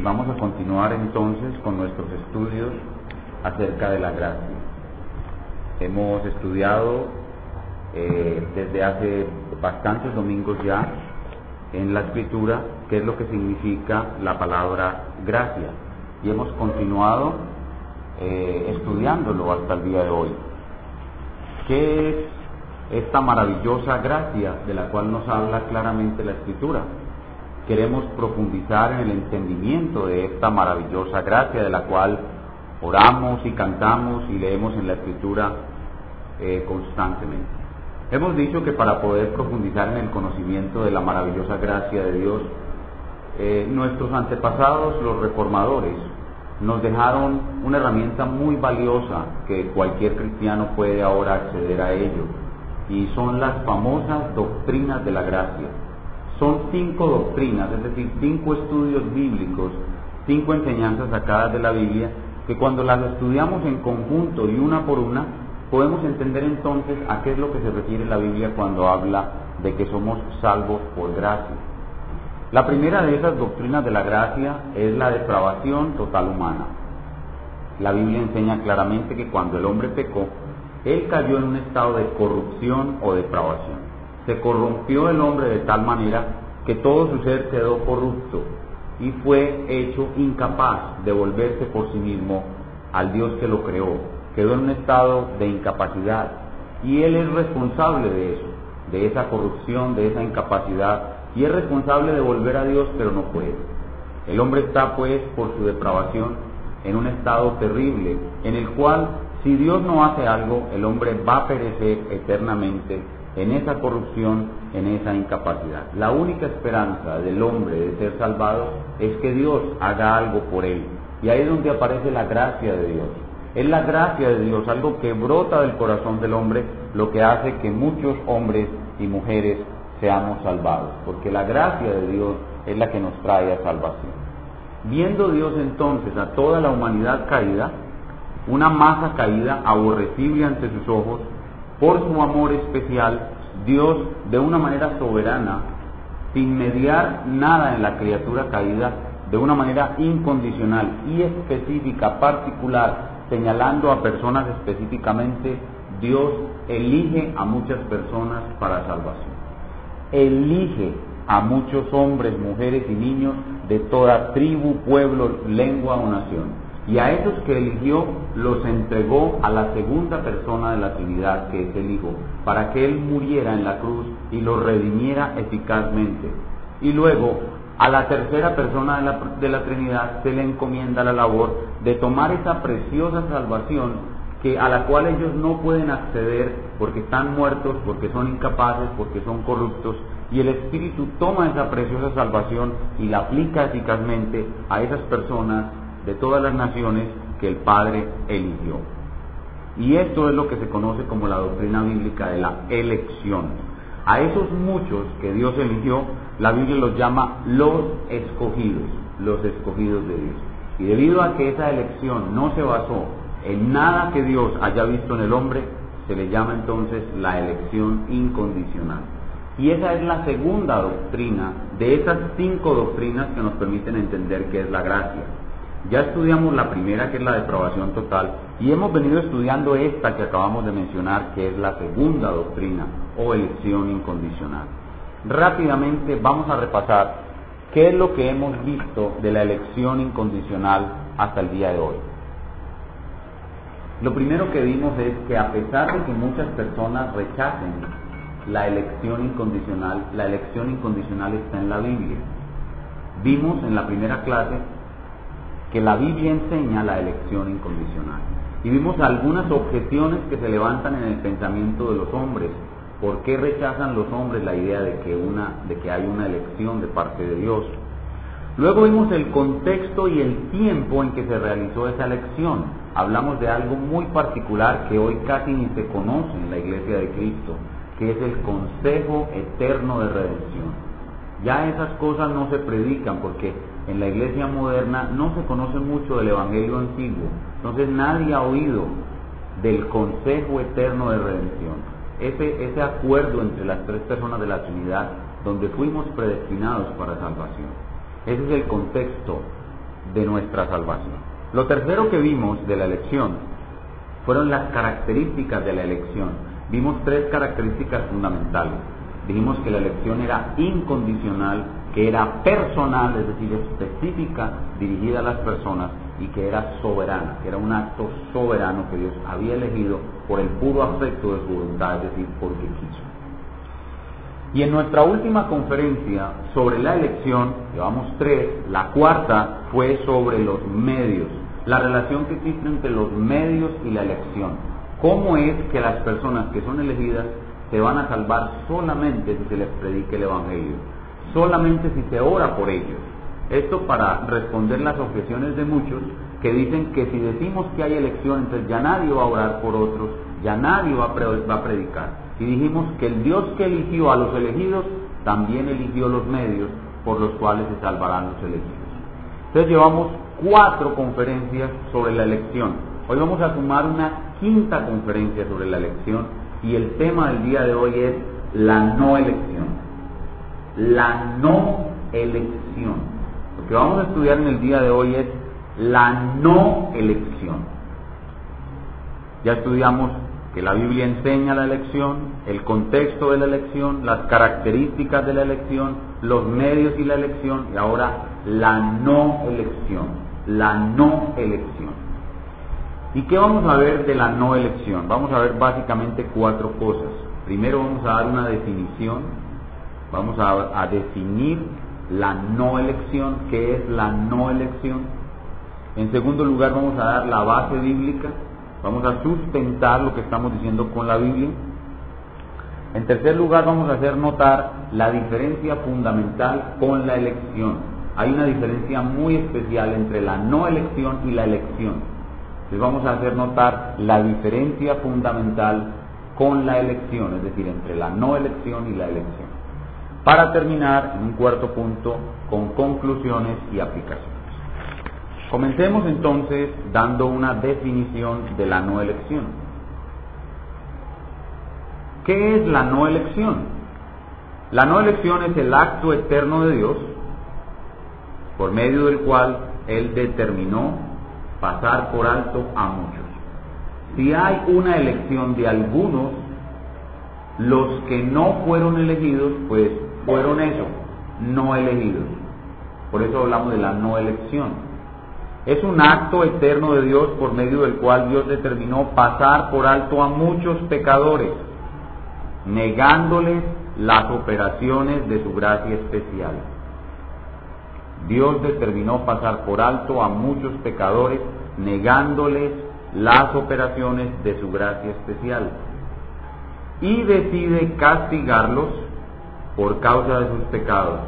y vamos a continuar entonces con nuestros estudios acerca de la gracia. Hemos estudiado eh, desde hace bastantes domingos ya en la escritura qué es lo que significa la palabra gracia y hemos continuado eh, estudiándolo hasta el día de hoy. ¿Qué es esta maravillosa gracia de la cual nos habla claramente la escritura? Queremos profundizar en el entendimiento de esta maravillosa gracia de la cual oramos y cantamos y leemos en la escritura eh, constantemente. Hemos dicho que para poder profundizar en el conocimiento de la maravillosa gracia de Dios, eh, nuestros antepasados, los reformadores, nos dejaron una herramienta muy valiosa que cualquier cristiano puede ahora acceder a ello, y son las famosas doctrinas de la gracia son cinco doctrinas, es decir, cinco estudios bíblicos, cinco enseñanzas sacadas de la Biblia, que cuando las estudiamos en conjunto y una por una, podemos entender entonces a qué es lo que se refiere la Biblia cuando habla de que somos salvos por gracia. La primera de esas doctrinas de la gracia es la depravación total humana. La Biblia enseña claramente que cuando el hombre pecó, él cayó en un estado de corrupción o depravación se corrompió el hombre de tal manera que todo su ser quedó corrupto y fue hecho incapaz de volverse por sí mismo al Dios que lo creó. Quedó en un estado de incapacidad y Él es responsable de eso, de esa corrupción, de esa incapacidad y es responsable de volver a Dios pero no puede. El hombre está pues por su depravación en un estado terrible en el cual si Dios no hace algo el hombre va a perecer eternamente en esa corrupción, en esa incapacidad. La única esperanza del hombre de ser salvado es que Dios haga algo por él. Y ahí es donde aparece la gracia de Dios. Es la gracia de Dios, algo que brota del corazón del hombre, lo que hace que muchos hombres y mujeres seamos salvados. Porque la gracia de Dios es la que nos trae a salvación. Viendo Dios entonces a toda la humanidad caída, una masa caída, aborrecible ante sus ojos, por su amor especial, Dios de una manera soberana, sin mediar nada en la criatura caída, de una manera incondicional y específica, particular, señalando a personas específicamente, Dios elige a muchas personas para salvación. Elige a muchos hombres, mujeres y niños de toda tribu, pueblo, lengua o nación y a esos que eligió los entregó a la segunda persona de la Trinidad, que es el Hijo, para que Él muriera en la cruz y lo redimiera eficazmente. Y luego a la tercera persona de la, de la Trinidad se le encomienda la labor de tomar esa preciosa salvación que a la cual ellos no pueden acceder porque están muertos, porque son incapaces, porque son corruptos, y el Espíritu toma esa preciosa salvación y la aplica eficazmente a esas personas de todas las naciones que el Padre eligió. Y esto es lo que se conoce como la doctrina bíblica de la elección. A esos muchos que Dios eligió, la Biblia los llama los escogidos, los escogidos de Dios. Y debido a que esa elección no se basó en nada que Dios haya visto en el hombre, se le llama entonces la elección incondicional. Y esa es la segunda doctrina de esas cinco doctrinas que nos permiten entender qué es la gracia. Ya estudiamos la primera, que es la deprobación total, y hemos venido estudiando esta que acabamos de mencionar, que es la segunda doctrina o elección incondicional. Rápidamente vamos a repasar qué es lo que hemos visto de la elección incondicional hasta el día de hoy. Lo primero que vimos es que a pesar de que muchas personas rechacen la elección incondicional, la elección incondicional está en la Biblia. Vimos en la primera clase que la Biblia enseña la elección incondicional. Y vimos algunas objeciones que se levantan en el pensamiento de los hombres. ¿Por qué rechazan los hombres la idea de que, una, de que hay una elección de parte de Dios? Luego vimos el contexto y el tiempo en que se realizó esa elección. Hablamos de algo muy particular que hoy casi ni se conoce en la iglesia de Cristo, que es el consejo eterno de redención. Ya esas cosas no se predican porque en la iglesia moderna no se conoce mucho del Evangelio antiguo, entonces nadie ha oído del consejo eterno de redención, ese, ese acuerdo entre las tres personas de la Trinidad, donde fuimos predestinados para salvación. Ese es el contexto de nuestra salvación. Lo tercero que vimos de la elección fueron las características de la elección. Vimos tres características fundamentales. Dijimos que la elección era incondicional, que era personal, es decir, específica, dirigida a las personas y que era soberana, que era un acto soberano que Dios había elegido por el puro afecto de su voluntad, es decir, porque quiso. Y en nuestra última conferencia sobre la elección, llevamos tres, la cuarta fue sobre los medios, la relación que existe entre los medios y la elección. ¿Cómo es que las personas que son elegidas se van a salvar solamente si se les predique el Evangelio? Solamente si se ora por ellos. Esto para responder las objeciones de muchos que dicen que si decimos que hay elección, entonces ya nadie va a orar por otros, ya nadie va a, predicar. Y dijimos que el Dios que eligió a los elegidos, también eligió los medios por los cuales se salvarán los elegidos. Entonces llevamos cuatro conferencias sobre la elección. Hoy vamos a sumar una quinta conferencia sobre la elección y el tema del día de hoy es la no elección. La no elección. Lo que vamos a estudiar en el día de hoy es la no elección. Ya estudiamos que la Biblia enseña la elección, el contexto de la elección, las características de la elección, los medios y la elección, y ahora la no elección, la no elección. ¿Y qué vamos a ver de la no elección? Vamos a ver básicamente cuatro cosas. Primero vamos a dar una definición, vamos a, definir la no elección, qué es la no elección. En segundo lugar vamos a dar la base bíblica, vamos a sustentar lo que estamos diciendo con la Biblia. En tercer lugar vamos a hacer notar la diferencia fundamental con la elección. Hay una diferencia muy especial entre la no elección y la elección. Entonces vamos a hacer notar la diferencia fundamental con la elección, es decir, entre la no elección y la elección para terminar en un cuarto punto con conclusiones y aplicaciones. Comencemos entonces dando una definición de la no elección. ¿Qué es la no elección? La no elección es el acto eterno de Dios por medio del cual Él determinó pasar por alto a muchos. Si hay una elección de algunos, los que no fueron elegidos, pues fueron eso, no elegidos. Por eso hablamos de la no elección. Es un acto eterno de Dios por medio del cual Dios determinó pasar por alto a muchos pecadores, negándoles las operaciones de su gracia especial. Dios determinó pasar por alto a muchos pecadores, negándoles las operaciones de su gracia especial. Y decide castigarlos por causa de sus pecados,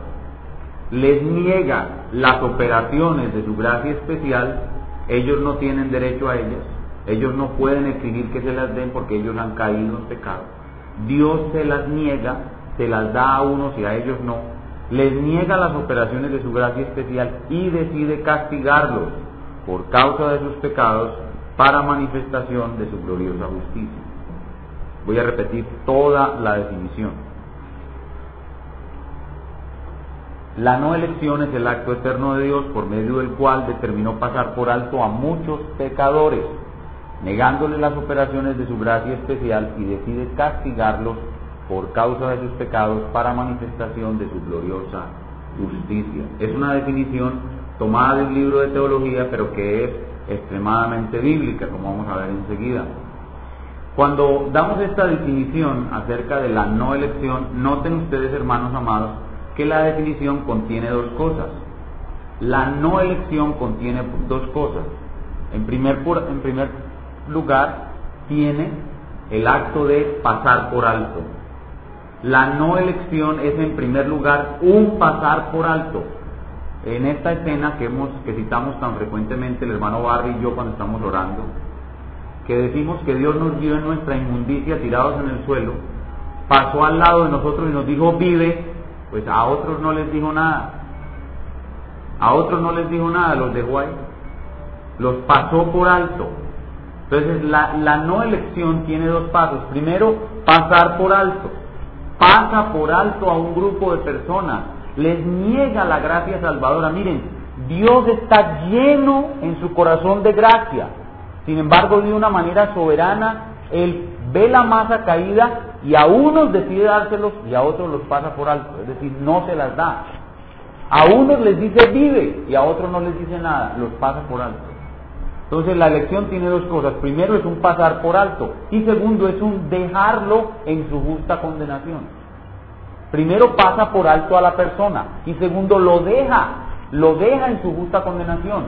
les niega las operaciones de su gracia especial, ellos no tienen derecho a ellas, ellos no pueden exigir que se las den porque ellos han caído en pecado. Dios se las niega, se las da a unos y a ellos no, les niega las operaciones de su gracia especial y decide castigarlos por causa de sus pecados para manifestación de su gloriosa justicia. Voy a repetir toda la definición. La no elección es el acto eterno de Dios por medio del cual determinó pasar por alto a muchos pecadores, negándole las operaciones de su gracia especial y decide castigarlos por causa de sus pecados para manifestación de su gloriosa justicia. Es una definición tomada del libro de teología, pero que es extremadamente bíblica, como vamos a ver enseguida. Cuando damos esta definición acerca de la no elección, noten ustedes, hermanos amados, que la definición contiene dos cosas. La no elección contiene dos cosas. En primer, en primer lugar, tiene el acto de pasar por alto. La no elección es en primer lugar un pasar por alto. En esta escena que, hemos, que citamos tan frecuentemente el hermano Barry y yo cuando estamos orando, que decimos que Dios nos vio en nuestra inmundicia tirados en el suelo, pasó al lado de nosotros y nos dijo vive, pues a otros no les dijo nada. A otros no les dijo nada, los dejó ahí. Los pasó por alto. Entonces la, la no elección tiene dos pasos. Primero, pasar por alto. Pasa por alto a un grupo de personas. Les niega la gracia salvadora. Miren, Dios está lleno en su corazón de gracia. Sin embargo, de una manera soberana, Él ve la masa caída y a unos decide dárselos y a otros los pasa por alto. Es decir, no se las da. A unos les dice vive y a otros no les dice nada, los pasa por alto. Entonces la elección tiene dos cosas. Primero es un pasar por alto y segundo es un dejarlo en su justa condenación. Primero pasa por alto a la persona y segundo lo deja, lo deja en su justa condenación.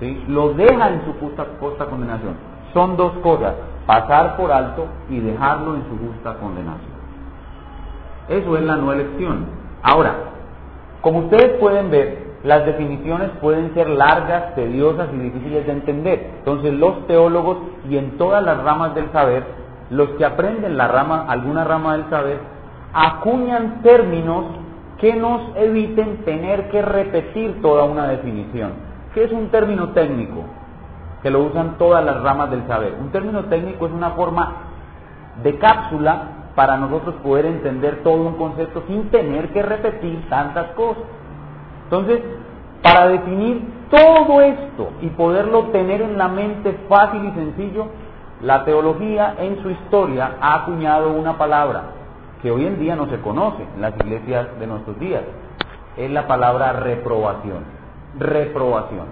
¿Sí? Lo deja en su justa, justa condenación. Son dos cosas, pasar por alto y dejarlo en su justa condenación. Eso es la no elección. Ahora, como ustedes pueden ver, las definiciones pueden ser largas, tediosas y difíciles de entender. Entonces los teólogos y en todas las ramas del saber, los que aprenden la rama, alguna rama del saber, acuñan términos que nos eviten tener que repetir toda una definición. ¿Qué es un término técnico? Que lo usan todas las ramas del saber. Un término técnico es una forma de cápsula para nosotros poder entender todo un concepto sin tener que repetir tantas cosas. Entonces, para definir todo esto y poderlo tener en la mente fácil y sencillo, la teología en su historia ha acuñado una palabra que hoy en día no se conoce en las iglesias de nuestros días. Es la palabra reprobación. Reprobación.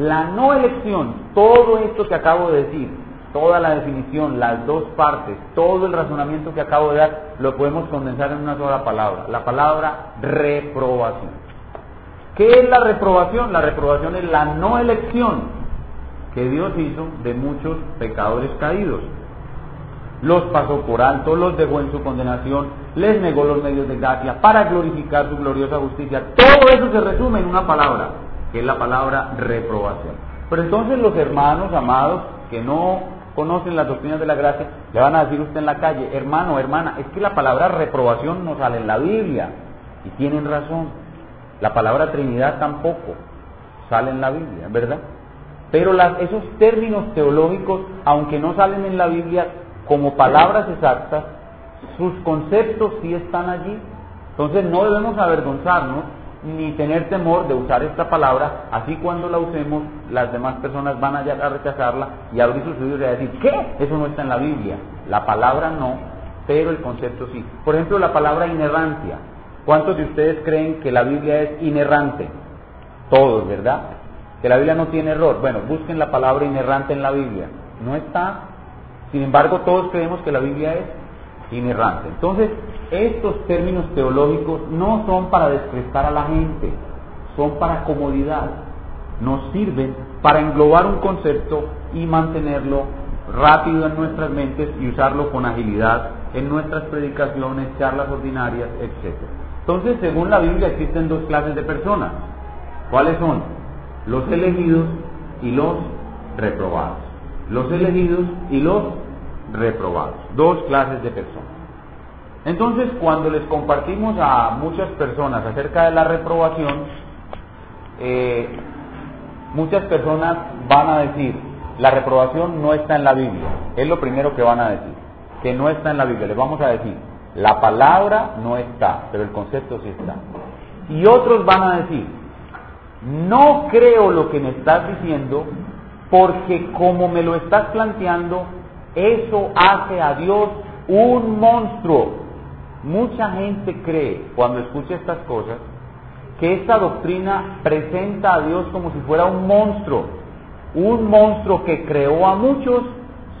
La no elección, todo esto que acabo de decir, toda la definición, las dos partes, todo el razonamiento que acabo de dar, lo podemos condensar en una sola palabra, la palabra reprobación. ¿Qué es la reprobación? La reprobación es la no elección que Dios hizo de muchos pecadores caídos. Los pasó por alto, los dejó en su condenación, les negó los medios de gracia para glorificar su gloriosa justicia. Todo eso se resume en una palabra, que es la palabra reprobación. Pero entonces los hermanos amados que no conocen las doctrinas de la gracia, le van a decir usted en la calle, hermano, hermana, es que la palabra reprobación no sale en la Biblia. Y tienen razón. La palabra Trinidad tampoco sale en la Biblia, ¿verdad? Pero esos términos teológicos, aunque no salen en la Biblia como palabras exactas, sus conceptos sí están allí. Entonces no debemos avergonzarnos ni tener temor de usar esta palabra, así cuando la usemos las demás personas van a, a rechazarla y abrir sus oídos y a decir, ¿qué? Eso no está en la Biblia. La palabra no, pero el concepto sí. Por ejemplo, la palabra inerrancia. ¿Cuántos de ustedes creen que la Biblia es inerrante? Todos, ¿verdad? Que la Biblia no tiene error. Bueno, busquen la palabra inerrante en la Biblia. No está. Sin embargo, todos creemos que la Biblia es inerrante. Entonces, estos términos teológicos no son para desprestar a la gente, son para comodidad. Nos sirven para englobar un concepto y mantenerlo rápido en nuestras mentes y usarlo con agilidad en nuestras predicaciones, charlas ordinarias, etc. Entonces, según la Biblia, existen dos clases de personas. ¿Cuáles son? Los elegidos y los reprobados. Los elegidos y los reprobados. Dos clases de personas. Entonces, cuando les compartimos a muchas personas acerca de la reprobación, eh, muchas personas van a decir, la reprobación no está en la Biblia. Es lo primero que van a decir, que no está en la Biblia. Les vamos a decir, la palabra no está, pero el concepto sí está. Y otros van a decir, no creo lo que me estás diciendo porque como me lo estás planteando, eso hace a Dios un monstruo. Mucha gente cree, cuando escucha estas cosas, que esta doctrina presenta a Dios como si fuera un monstruo, un monstruo que creó a muchos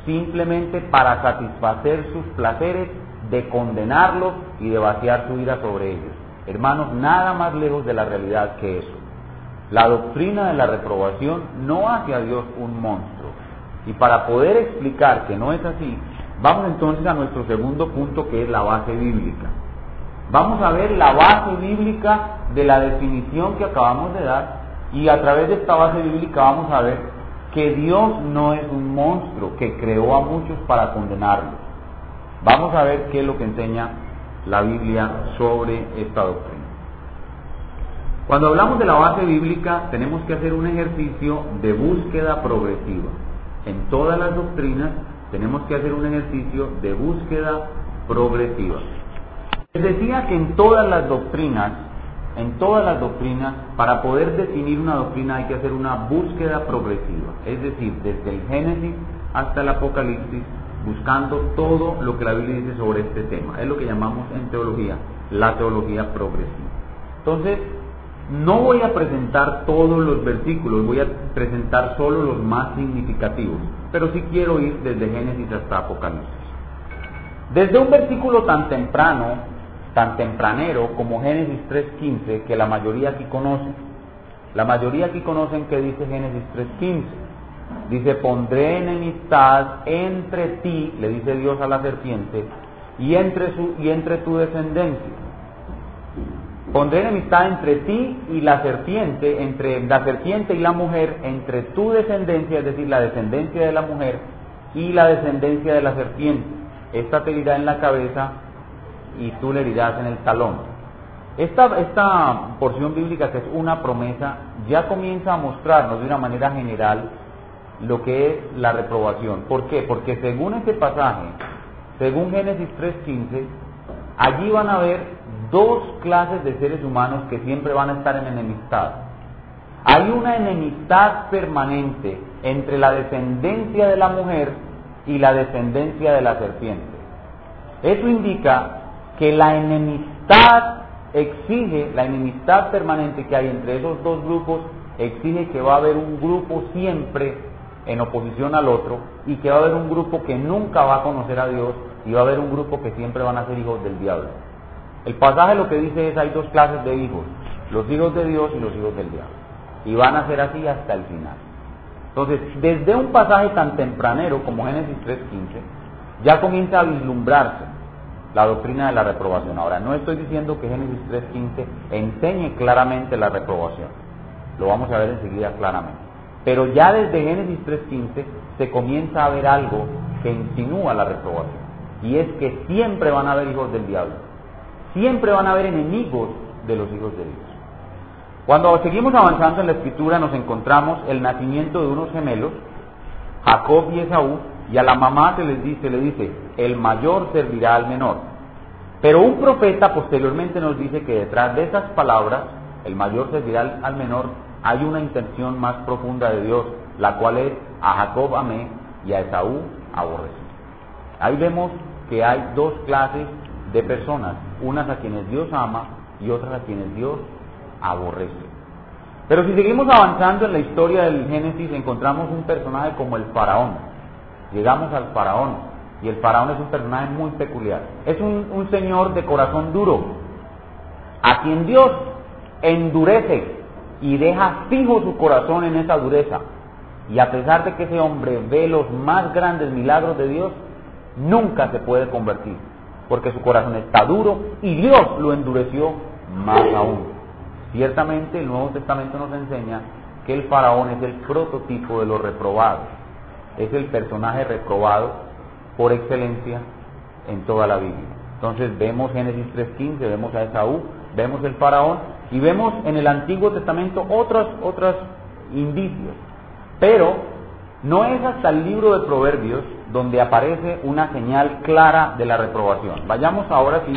simplemente para satisfacer sus placeres de condenarlos y de vaciar su ira sobre ellos. Hermanos, nada más lejos de la realidad que eso. La doctrina de la reprobación no hace a Dios un monstruo. Y para poder explicar que no es así, vamos entonces a nuestro segundo punto que es la base bíblica. Vamos a ver la base bíblica de la definición que acabamos de dar y a través de esta base bíblica vamos a ver que Dios no es un monstruo que creó a muchos para condenarlos. Vamos a ver qué es lo que enseña la Biblia sobre esta doctrina. Cuando hablamos de la base bíblica tenemos que hacer un ejercicio de búsqueda progresiva. En todas las doctrinas tenemos que hacer un ejercicio de búsqueda progresiva. Les decía que en todas las doctrinas En todas las doctrinas, para poder definir una doctrina hay que hacer una búsqueda progresiva, es decir, desde el Génesis hasta el Apocalipsis, buscando todo lo que la Biblia dice sobre este tema. Es lo que llamamos en teología la teología progresiva. Entonces, no voy a presentar todos los versículos, voy a presentar solo los más significativos, pero sí quiero ir desde Génesis hasta Apocalipsis. Desde un versículo tan temprano, tan tempranero como Génesis 3.15, que la mayoría aquí conoce, la mayoría aquí conocen que dice Génesis 3.15. Dice, pondré enemistad entre ti, le dice Dios a la serpiente, y entre, su, y entre tu descendencia. Pondré enemistad entre ti y la serpiente, entre la serpiente y la mujer, entre tu descendencia, es decir, la descendencia de la mujer y la descendencia de la serpiente. Esta te herirá en la cabeza y tú le herirás en el talón. Esta, esta porción bíblica, que es una promesa, ya comienza a mostrarnos de una manera general lo que es la reprobación. ¿Por qué? Porque según este pasaje, según Génesis 3.15, allí van a haber dos clases de seres humanos que siempre van a estar en enemistad. Hay una enemistad permanente entre la descendencia de la mujer y la descendencia de la serpiente. Eso indica que la enemistad exige, la enemistad permanente que hay entre esos dos grupos, exige que va a haber un grupo siempre en oposición al otro y que va a haber un grupo que nunca va a conocer a Dios y va a haber un grupo que siempre van a ser hijos del diablo. El pasaje lo que dice es hay dos clases de hijos, los hijos de Dios y los hijos del diablo. Y van a ser así hasta el final. Entonces, desde un pasaje tan tempranero como Génesis 3.15, ya comienza a vislumbrarse la doctrina de la reprobación. Ahora, no estoy diciendo que Génesis 3.15 enseñe claramente la reprobación. Lo vamos a ver enseguida claramente. Pero ya desde Génesis 3.15 se comienza a ver algo que insinúa la reprobación. Y es que siempre van a haber hijos del diablo. Siempre van a haber enemigos de los hijos de Dios. Cuando seguimos avanzando en la escritura nos encontramos el nacimiento de unos gemelos, Jacob y Esaú, y a la mamá se les dice, le dice, el mayor servirá al menor. Pero un profeta posteriormente nos dice que detrás de esas palabras, el mayor servirá al menor, hay una intención más profunda de Dios, la cual es a Jacob amé y a Esaú aborrecí. Ahí vemos que hay dos clases de personas, unas a quienes Dios ama y otras a quienes Dios aborrece. Pero si seguimos avanzando en la historia del Génesis, encontramos un personaje como el faraón. Llegamos al faraón, y el faraón es un personaje muy peculiar. Es un, señor de corazón duro, a quien Dios endurece y deja fijo su corazón en esa dureza. Y a pesar de que ese hombre ve los más grandes milagros de Dios, nunca se puede convertir, porque su corazón está duro y Dios lo endureció más aún. Ciertamente el Nuevo Testamento nos enseña que el faraón es el prototipo de los reprobados es el personaje reprobado por excelencia en toda la Biblia. Entonces vemos Génesis 3.15, vemos a Esaú, vemos el faraón y vemos en el Antiguo Testamento otros, otros indicios. Pero no es hasta el libro de Proverbios donde aparece una señal clara de la reprobación. Vayamos ahora sí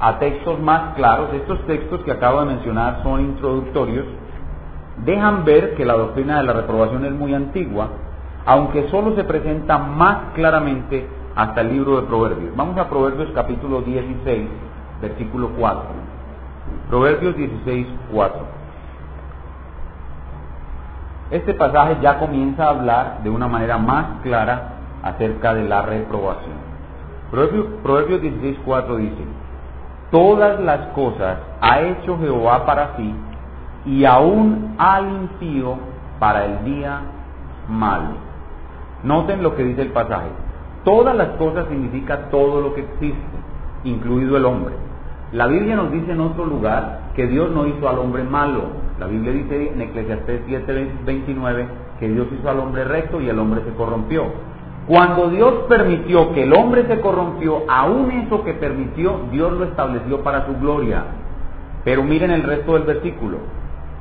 a textos más claros. Estos textos que acabo de mencionar son introductorios. Dejan ver que la doctrina de la reprobación es muy antigua aunque solo se presenta más claramente hasta el libro de Proverbios. Vamos a Proverbios capítulo 16, versículo 4. Proverbios 16, 4. Este pasaje ya comienza a hablar de una manera más clara acerca de la reprobación. Proverbios, Proverbios 16, 4 dice, Todas las cosas ha hecho Jehová para sí, y aún al impío para el día malo. Noten lo que dice el pasaje. Todas las cosas significa todo lo que existe, incluido el hombre. La Biblia nos dice en otro lugar que Dios no hizo al hombre malo. La Biblia dice en Eclesiastés 7:29 que Dios hizo al hombre recto y el hombre se corrompió. Cuando Dios permitió que el hombre se corrompió, aún eso que permitió, Dios lo estableció para su gloria. Pero miren el resto del versículo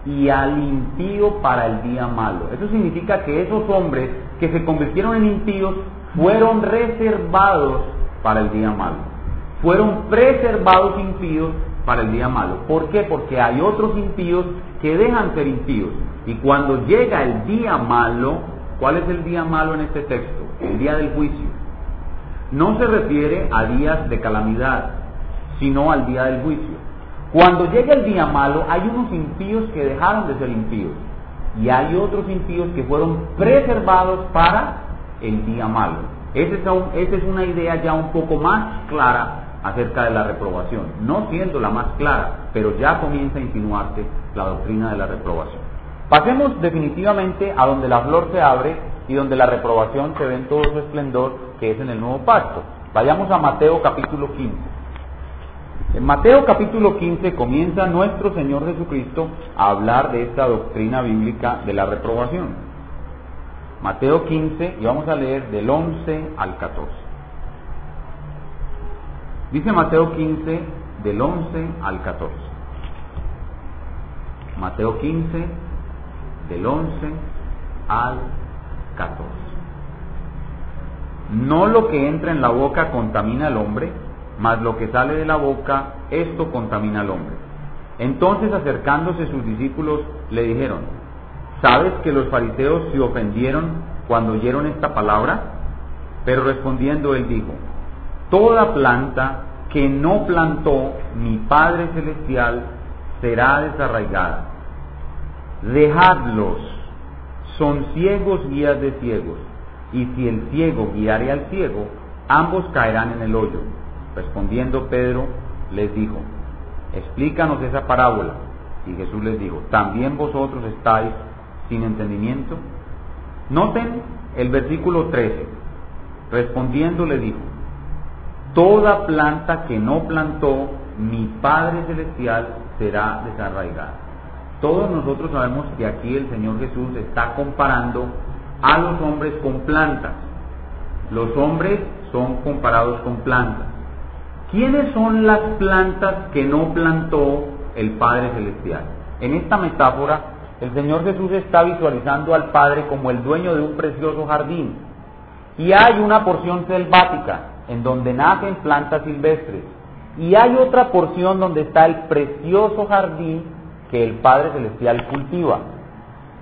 y al impío para el día malo. Eso significa que esos hombres que se convirtieron en impíos fueron reservados para el día malo. fueron preservados impíos para el día malo. ¿Por qué? Porque hay otros impíos que dejan ser impíos. Y cuando llega el día malo, ¿cuál es el día malo en este texto? El día del juicio. No se refiere a días de calamidad, sino al día del juicio. Cuando llega el día malo, hay unos impíos que dejaron de ser impíos. Y hay otros impíos que fueron preservados para el día malo. Esa es una idea ya un poco más clara acerca de la reprobación, no siendo la más clara, pero ya comienza a insinuarse la doctrina de la reprobación. Pasemos definitivamente a donde la flor se abre y donde la reprobación se ve en todo su esplendor, que es en el nuevo pacto. Vayamos a Mateo capítulo 15. En Mateo capítulo 15 comienza nuestro Señor Jesucristo a hablar de esta doctrina bíblica de la reprobación. Mateo 15 y vamos a leer del 11 al 14. Dice Mateo 15 del 11 al 14. Mateo 15 del 11 al 14. No lo que entra en la boca contamina al hombre, mas lo que sale de la boca, esto contamina al hombre. Entonces acercándose sus discípulos le dijeron, ¿Sabes que los fariseos se ofendieron cuando oyeron esta palabra? Pero respondiendo él dijo, Toda planta que no plantó mi Padre Celestial será desarraigada. Dejadlos, son ciegos guías de ciegos, y si el ciego guiare al ciego, ambos caerán en el hoyo. Respondiendo Pedro, les dijo, explícanos esa parábola. Y Jesús les dijo, también vosotros estáis sin entendimiento? Noten el versículo 13. Respondiendo le dijo, toda planta que no plantó mi Padre Celestial será desarraigada. Todos nosotros sabemos que aquí el Señor Jesús está comparando a los hombres con plantas. Los hombres son comparados con plantas. ¿Quiénes son las plantas que no plantó el Padre Celestial? En esta metáfora el Señor Jesús está visualizando al Padre como el dueño de un precioso jardín. Y hay una porción selvática en donde nacen plantas silvestres. Y hay otra porción donde está el precioso jardín que el Padre Celestial cultiva.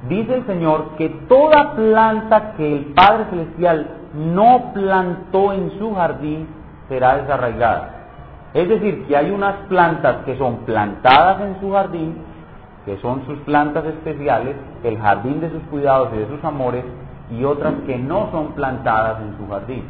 Dice el Señor que toda planta que el Padre Celestial no plantó en su jardín será desarraigada. Es decir, que hay unas plantas que son plantadas en su jardín que son sus plantas especiales, el jardín de sus cuidados y de sus amores, y otras que no son plantadas en su jardín.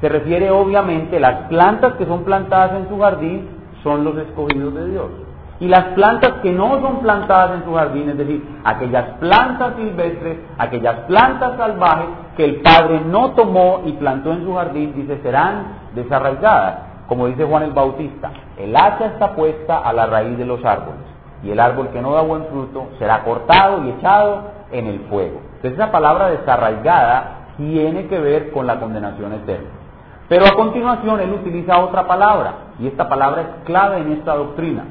Se refiere obviamente, las plantas que son plantadas en su jardín son los escogidos de Dios. Y las plantas que no son plantadas en su jardín, es decir, aquellas plantas silvestres, aquellas plantas salvajes que el Padre no tomó y plantó en su jardín, dice, serán desarraigadas. Como dice Juan el Bautista, el hacha está puesta a la raíz de los árboles y el árbol que no da buen fruto será cortado y echado en el fuego. Entonces esa palabra desarraigada tiene que ver con la condenación eterna. Pero a continuación él utiliza otra palabra y esta palabra es clave en esta doctrina.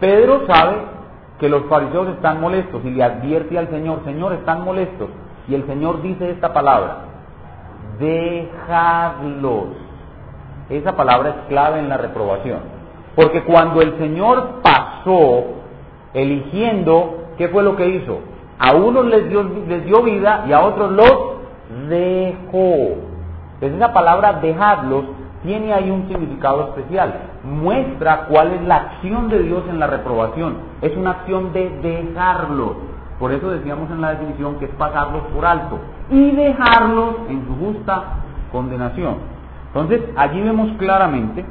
Pedro sabe que los fariseos están molestos y le advierte al Señor, Señor, están molestos. Y el Señor dice esta palabra, dejadlos. Esa palabra es clave en la reprobación. Porque cuando el Señor pasó eligiendo qué fue lo que hizo. A unos les dio, les dio vida y a otros los dejó. Entonces esa palabra dejarlos tiene ahí un significado especial. Muestra cuál es la acción de Dios en la reprobación. Es una acción de dejarlos. Por eso decíamos en la definición que es pasarlos por alto y dejarlos en su justa condenación. Entonces allí vemos claramente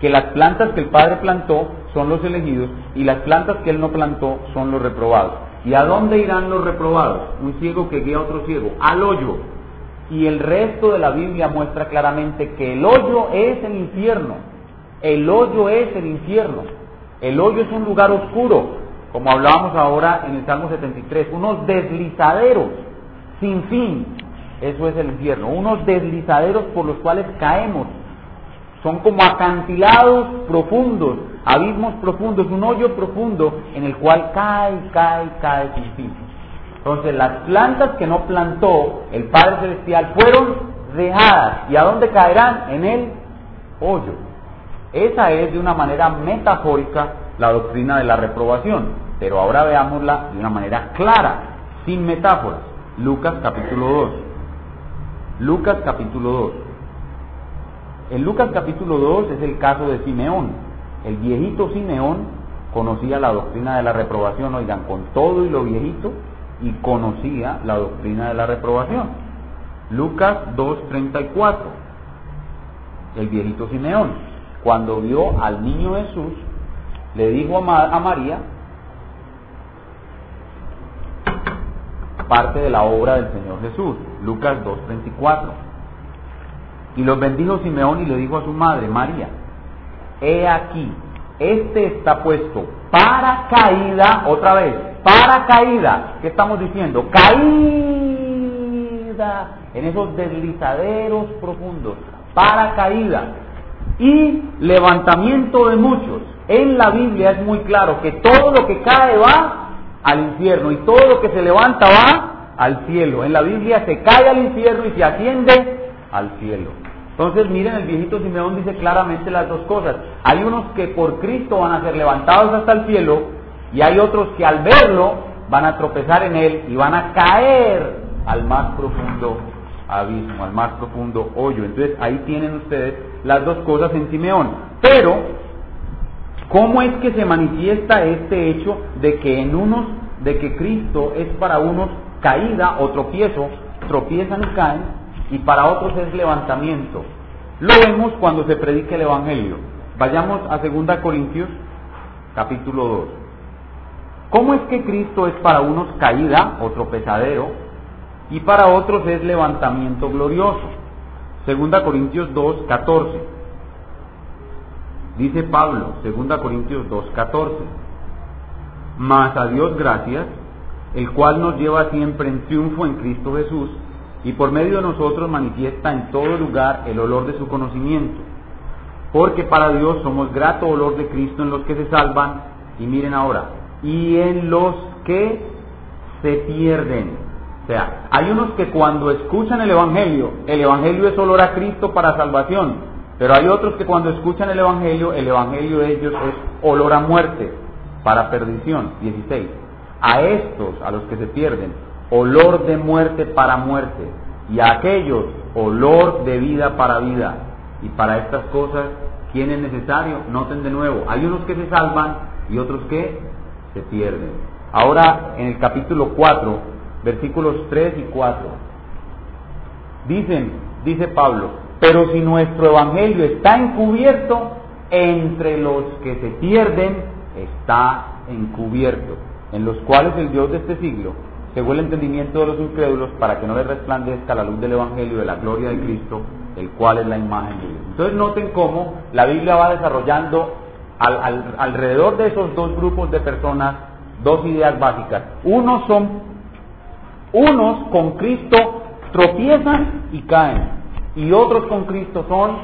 que las plantas que el Padre plantó son los elegidos y las plantas que él no plantó son los reprobados. ¿Y a dónde irán los reprobados? Un ciego que guía a otro ciego, al hoyo. Y el resto de la Biblia muestra claramente que el hoyo es el infierno. El hoyo es el infierno. El hoyo es un lugar oscuro, como hablábamos ahora en el Salmo 73, unos deslizaderos sin fin. Eso es el infierno, unos deslizaderos por los cuales caemos son como acantilados profundos, abismos profundos, un hoyo profundo en el cual cae, cae, cae sin fin. Entonces las plantas que no plantó el Padre Celestial fueron dejadas. ¿Y a dónde caerán? En el hoyo. Esa es de una manera metafórica la doctrina de la reprobación, pero ahora veámosla de una manera clara, sin metáforas. Lucas capítulo 2. Lucas capítulo 2. En Lucas capítulo 2 es el caso de Simeón. El viejito Simeón conocía la doctrina de la reprobación, oigan, con todo y lo viejito, y conocía la doctrina de la reprobación. Lucas 2.34. El viejito Simeón, cuando vio al niño Jesús, le dijo a, María parte de la obra del Señor Jesús, Lucas 2.24. Y los bendijo Simeón y le dijo a su madre, María, he aquí, este está puesto para caída, otra vez, para caída. ¿Qué estamos diciendo? Caída en esos deslizaderos profundos, para caída y levantamiento de muchos. En la Biblia es muy claro que todo lo que cae va al infierno y todo lo que se levanta va al cielo. En la Biblia se cae al infierno y se asciende al cielo. Entonces miren, el viejito Simeón dice claramente las dos cosas. Hay unos que por Cristo van a ser levantados hasta el cielo y hay otros que al verlo van a tropezar en él y van a caer al más profundo abismo, al más profundo hoyo. Entonces ahí tienen ustedes las dos cosas en Simeón. Pero, ¿cómo es que se manifiesta este hecho de que en unos, de que Cristo es para unos caída o tropiezo, tropiezan y caen, y para otros es levantamiento? Lo vemos cuando se predica el Evangelio. Vayamos a 2 Corintios, capítulo 2. ¿Cómo es que Cristo es para unos caída o tropezadero y para otros es levantamiento glorioso. Segunda Corintios 2, 14. Dice Pablo, segunda Corintios 2, 14. Mas a Dios gracias, el cual nos lleva siempre en triunfo en Cristo Jesús, y por medio de nosotros manifiesta en todo lugar el olor de su conocimiento. Porque para Dios somos grato olor de Cristo en los que se salvan, y miren ahora, y en los que se pierden. O sea, hay unos que cuando escuchan el Evangelio, el Evangelio es olor a Cristo para salvación, pero hay otros que cuando escuchan el Evangelio, el Evangelio de ellos es olor a muerte para perdición. 16. A estos, a los que se pierden, olor de muerte para muerte, y a aquellos, olor de vida para vida. Y para estas cosas, ¿quién es necesario? Noten de nuevo, hay unos que se salvan y otros que se pierden. Ahora, en el capítulo 4, versículos 3 y 4. Dicen, dice Pablo, pero si nuestro evangelio está encubierto, entre los que se pierden está encubierto, en los cuales el Dios de este siglo, según el entendimiento de los incrédulos, para que no les resplandezca la luz del evangelio de la gloria de Cristo, el cual es la imagen de Dios. Entonces noten cómo la Biblia va desarrollando alrededor de esos dos grupos de personas dos ideas básicas. Unos son unos con Cristo tropiezan y caen, y otros con Cristo son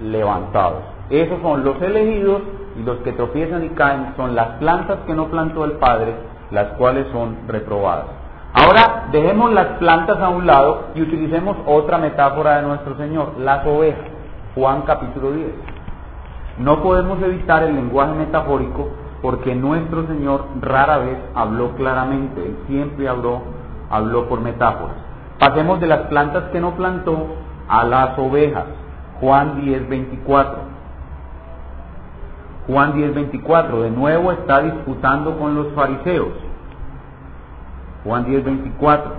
levantados. Esos son los elegidos y los que tropiezan y caen son las plantas que no plantó el Padre, las cuales son reprobadas. Ahora dejemos las plantas a un lado y utilicemos otra metáfora de nuestro Señor, las ovejas. Juan capítulo 10. No podemos evitar el lenguaje metafórico porque nuestro Señor rara vez habló claramente, Él siempre habló habló por metáforas. Pasemos de las plantas que no plantó a las ovejas. Juan 10, 24. Juan 10, 24. De nuevo está disputando con los fariseos. Juan 10, 24.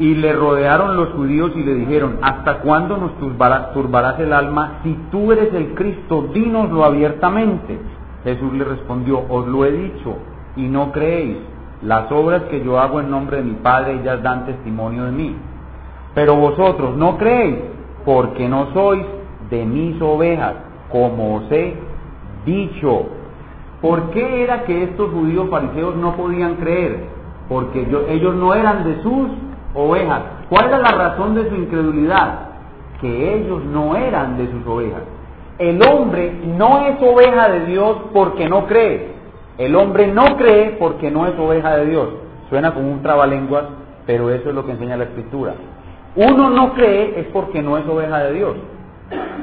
Y le rodearon los judíos y le dijeron, ¿hasta cuándo nos turbarás el alma? Si tú eres el Cristo, dínoslo abiertamente. Jesús le respondió, os lo he dicho y no creéis. Las obras que yo hago en nombre de mi Padre, ellas dan testimonio de mí. Pero vosotros no creéis, porque no sois de mis ovejas, como os he dicho. ¿Por qué era que estos judíos fariseos no podían creer? Porque ellos no eran de sus ovejas. ¿Cuál era la razón de su incredulidad? Que ellos no eran de sus ovejas. El hombre no es oveja de Dios porque no cree. El hombre no cree porque no es oveja de Dios. Suena como un trabalenguas, pero eso es lo que enseña la Escritura. Uno no cree es porque no es oveja de Dios.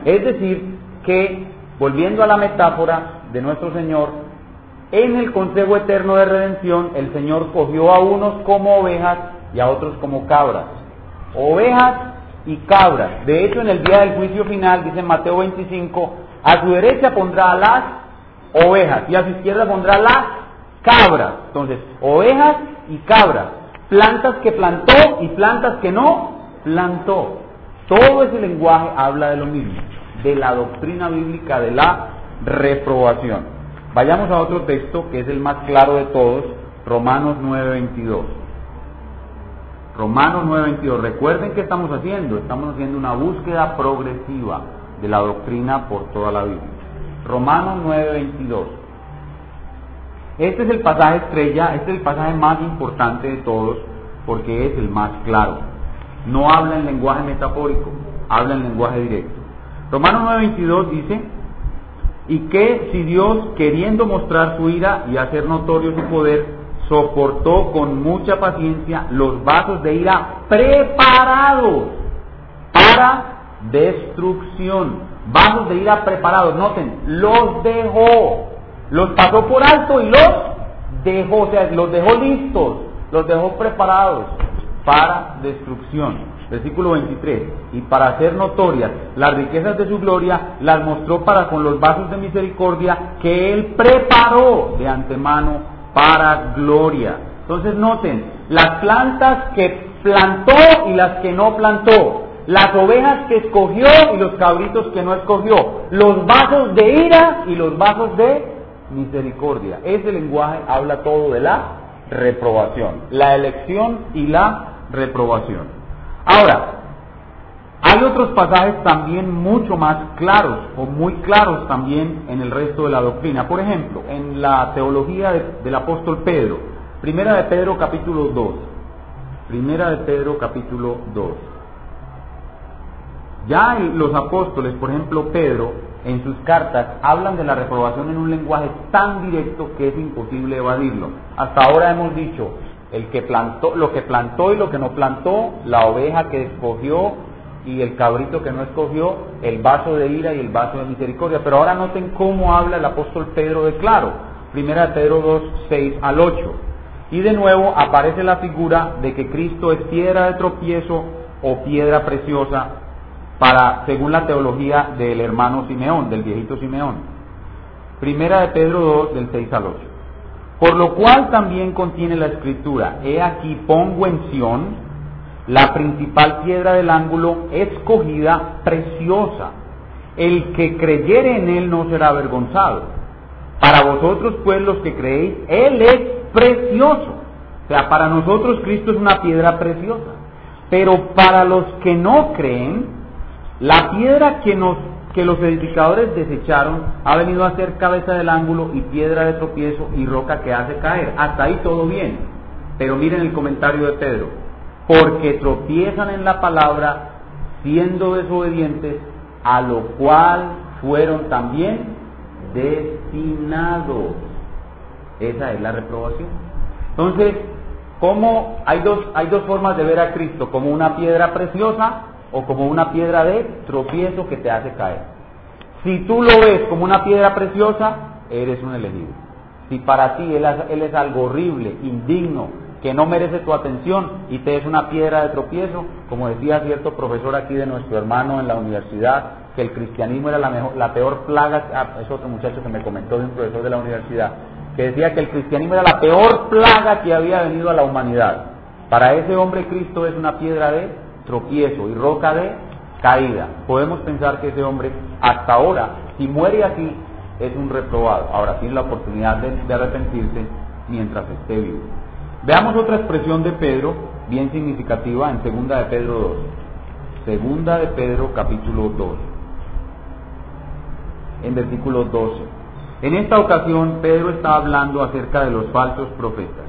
Es decir, que, volviendo a la metáfora de nuestro Señor, en el consejo eterno de redención, el Señor cogió a unos como ovejas y a otros como cabras. Ovejas y cabras. De hecho, en el día del juicio final, dice Mateo 25, a su derecha pondrá las ovejas y a su izquierda pondrá las cabras. Entonces, ovejas y cabras. Plantas que plantó y plantas que no plantó. Todo ese lenguaje habla de lo mismo, de la doctrina bíblica de la reprobación. Vayamos a otro texto que es el más claro de todos, Romanos 9:22. Romanos 9:22. Recuerden qué estamos haciendo. Estamos haciendo una búsqueda progresiva de la doctrina por toda la Biblia. Romanos 9:22. Este es el pasaje estrella, este es el pasaje más importante de todos porque es el más claro. No habla en lenguaje metafórico, habla en lenguaje directo. Romanos 9:22 dice, y que si Dios, queriendo mostrar su ira y hacer notorio su poder, soportó con mucha paciencia los vasos de ira preparados para destrucción. Vasos de ira preparados, noten, los dejó, los pasó por alto y los dejó, o sea, los dejó listos, los dejó preparados para destrucción versículo 23, y para hacer notorias las riquezas de su gloria, las mostró para con los vasos de misericordia que él preparó de antemano para gloria. Entonces noten, las plantas que plantó y las que no plantó, las ovejas que escogió y los cabritos que no escogió, los vasos de ira y los vasos de misericordia. Ese lenguaje habla todo de la reprobación, la elección y la reprobación. Ahora, hay otros pasajes también mucho más claros o muy claros también en el resto de la doctrina. Por ejemplo, en la teología del apóstol Pedro, primera de Pedro capítulo 2. Primera de Pedro capítulo 2. Ya los apóstoles, por ejemplo Pedro, en sus cartas hablan de la reprobación en un lenguaje tan directo que es imposible evadirlo. Hasta ahora hemos dicho, el que plantó, lo que plantó y lo que no plantó, la oveja que escogió y el cabrito que no escogió, el vaso de ira y el vaso de misericordia. Pero ahora noten cómo habla el apóstol Pedro de claro. Primera de Pedro 2, 6 al 8. Y de nuevo aparece la figura de que Cristo es piedra de tropiezo o piedra preciosa para, según la teología del hermano Simeón, del viejito Simeón. Primera de Pedro 2, del 6 al 8. Por lo cual también contiene la escritura, he aquí pongo en Sión la principal piedra del ángulo, escogida, preciosa. El que creyere en él no será avergonzado. Para vosotros pues los que creéis, él es precioso. O sea, para nosotros Cristo es una piedra preciosa. Pero para los que no creen, la piedra que nos que los edificadores desecharon ha venido a ser cabeza del ángulo y piedra de tropiezo y roca que hace caer. Hasta ahí todo bien. Pero miren el comentario de Pedro. Porque tropiezan en la palabra siendo desobedientes, a lo cual fueron también destinados. Esa es la reprobación. Entonces, ¿cómo? Hay dos, hay dos formas de ver a Cristo, como una piedra preciosa o como una piedra de tropiezo que te hace caer. Si tú lo ves como una piedra preciosa, eres un elegido. Si para ti él, es algo horrible, indigno, que no merece tu atención y te es una piedra de tropiezo, como decía cierto profesor aquí de nuestro hermano en la universidad, que el cristianismo era la, mejor, la peor plaga, ah, es otro muchacho que me comentó de un profesor de la universidad, que decía que el cristianismo era la peor plaga que había venido a la humanidad. Para ese hombre Cristo es una piedra de tropiezo y roca de caída. Podemos pensar que ese hombre hasta ahora, si muere aquí, es un reprobado. Ahora tiene la oportunidad de, arrepentirse mientras esté vivo. Veamos otra expresión de Pedro, bien significativa, en segunda de Pedro 2. Segunda de Pedro capítulo 2. En versículo 12. En esta ocasión Pedro está hablando acerca de los falsos profetas.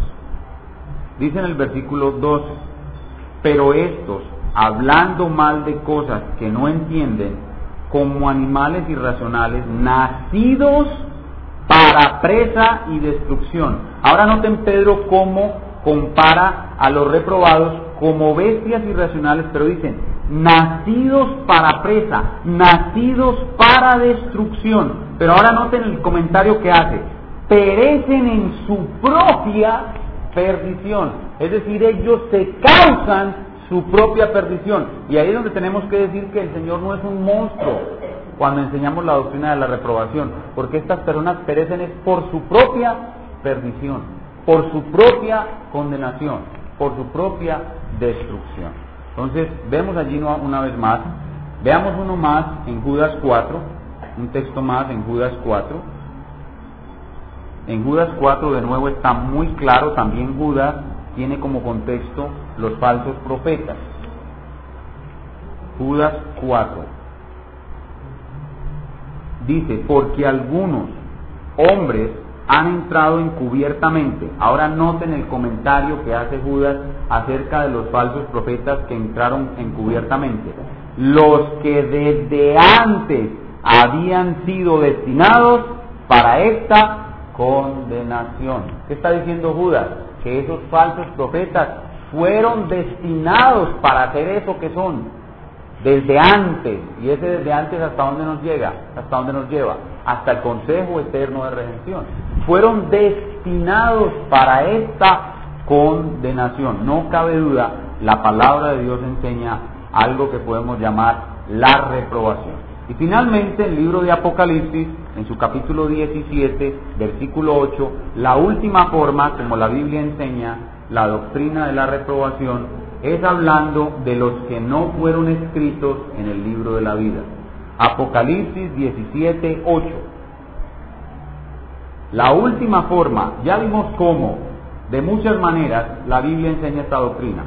Dice en el versículo 12, pero estos hablando mal de cosas que no entienden, como animales irracionales, nacidos para presa y destrucción. Ahora noten Pedro cómo compara a los reprobados como bestias irracionales, pero dicen, nacidos para presa, nacidos para destrucción. Pero ahora noten el comentario que hace, perecen en su propia perdición. Es decir, ellos se causan su propia perdición. Y ahí es donde tenemos que decir que el Señor no es un monstruo cuando enseñamos la doctrina de la reprobación, porque estas personas perecen es por su propia perdición, por su propia condenación, por su propia destrucción. Entonces, vemos allí una vez más, veamos uno más en Judas 4, un texto más en Judas 4. En Judas 4 de nuevo está muy claro, también Judas tiene como contexto los falsos profetas. Judas 4. Dice, porque algunos hombres han entrado encubiertamente. Ahora noten el comentario que hace Judas acerca de los falsos profetas que entraron encubiertamente. Los que desde antes habían sido destinados para esta condenación. ¿Qué está diciendo Judas? Que esos falsos profetas fueron destinados para hacer eso que son desde antes. Y ese desde antes hasta dónde nos llega, hasta dónde nos lleva, hasta el consejo eterno de redención. Fueron destinados para esta condenación. No cabe duda, la palabra de Dios enseña algo que podemos llamar la reprobación. Y finalmente el libro de Apocalipsis, en su capítulo 17, versículo 8, la última forma, como la Biblia enseña, la doctrina de la reprobación, es hablando de los que no fueron escritos en el libro de la vida. Apocalipsis 17, 8. La última forma, ya vimos cómo, de muchas maneras, la Biblia enseña esta doctrina.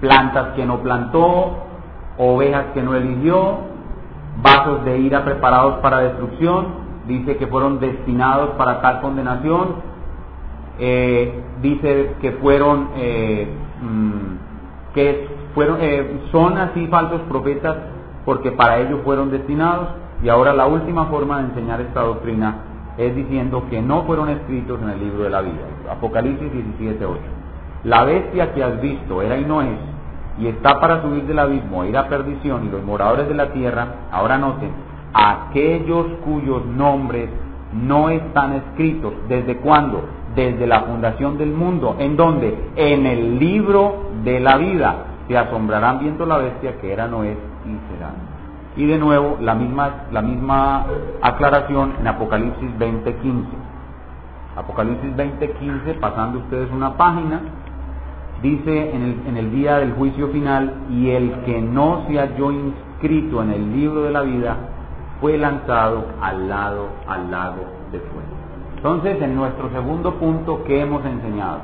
Plantas que no plantó, ovejas que no eligió, vasos de ira preparados para destrucción, dice que fueron destinados para tal condenación, eh, dice que fueron, eh, mm, que fueron, eh, son así falsos profetas porque para ellos fueron destinados, y ahora la última forma de enseñar esta doctrina es diciendo que no fueron escritos en el libro de la vida. Apocalipsis 17.8. La bestia que has visto era y no es, y está para subir del abismo e ir a perdición, y los moradores de la tierra, ahora noten, aquellos cuyos nombres no están escritos, ¿desde cuándo? Desde la fundación del mundo, ¿en dónde? En el libro de la vida. Se asombrarán viendo la bestia que era, no es y será. Y de nuevo, la misma, la misma aclaración en Apocalipsis 20:15. Apocalipsis 20:15, pasando ustedes una página, dice en el, en el día del juicio final, y el que no se halló inscrito en el libro de la vida fue lanzado al lado, al lago de fuego. Entonces, en nuestro segundo punto, ¿qué hemos enseñado?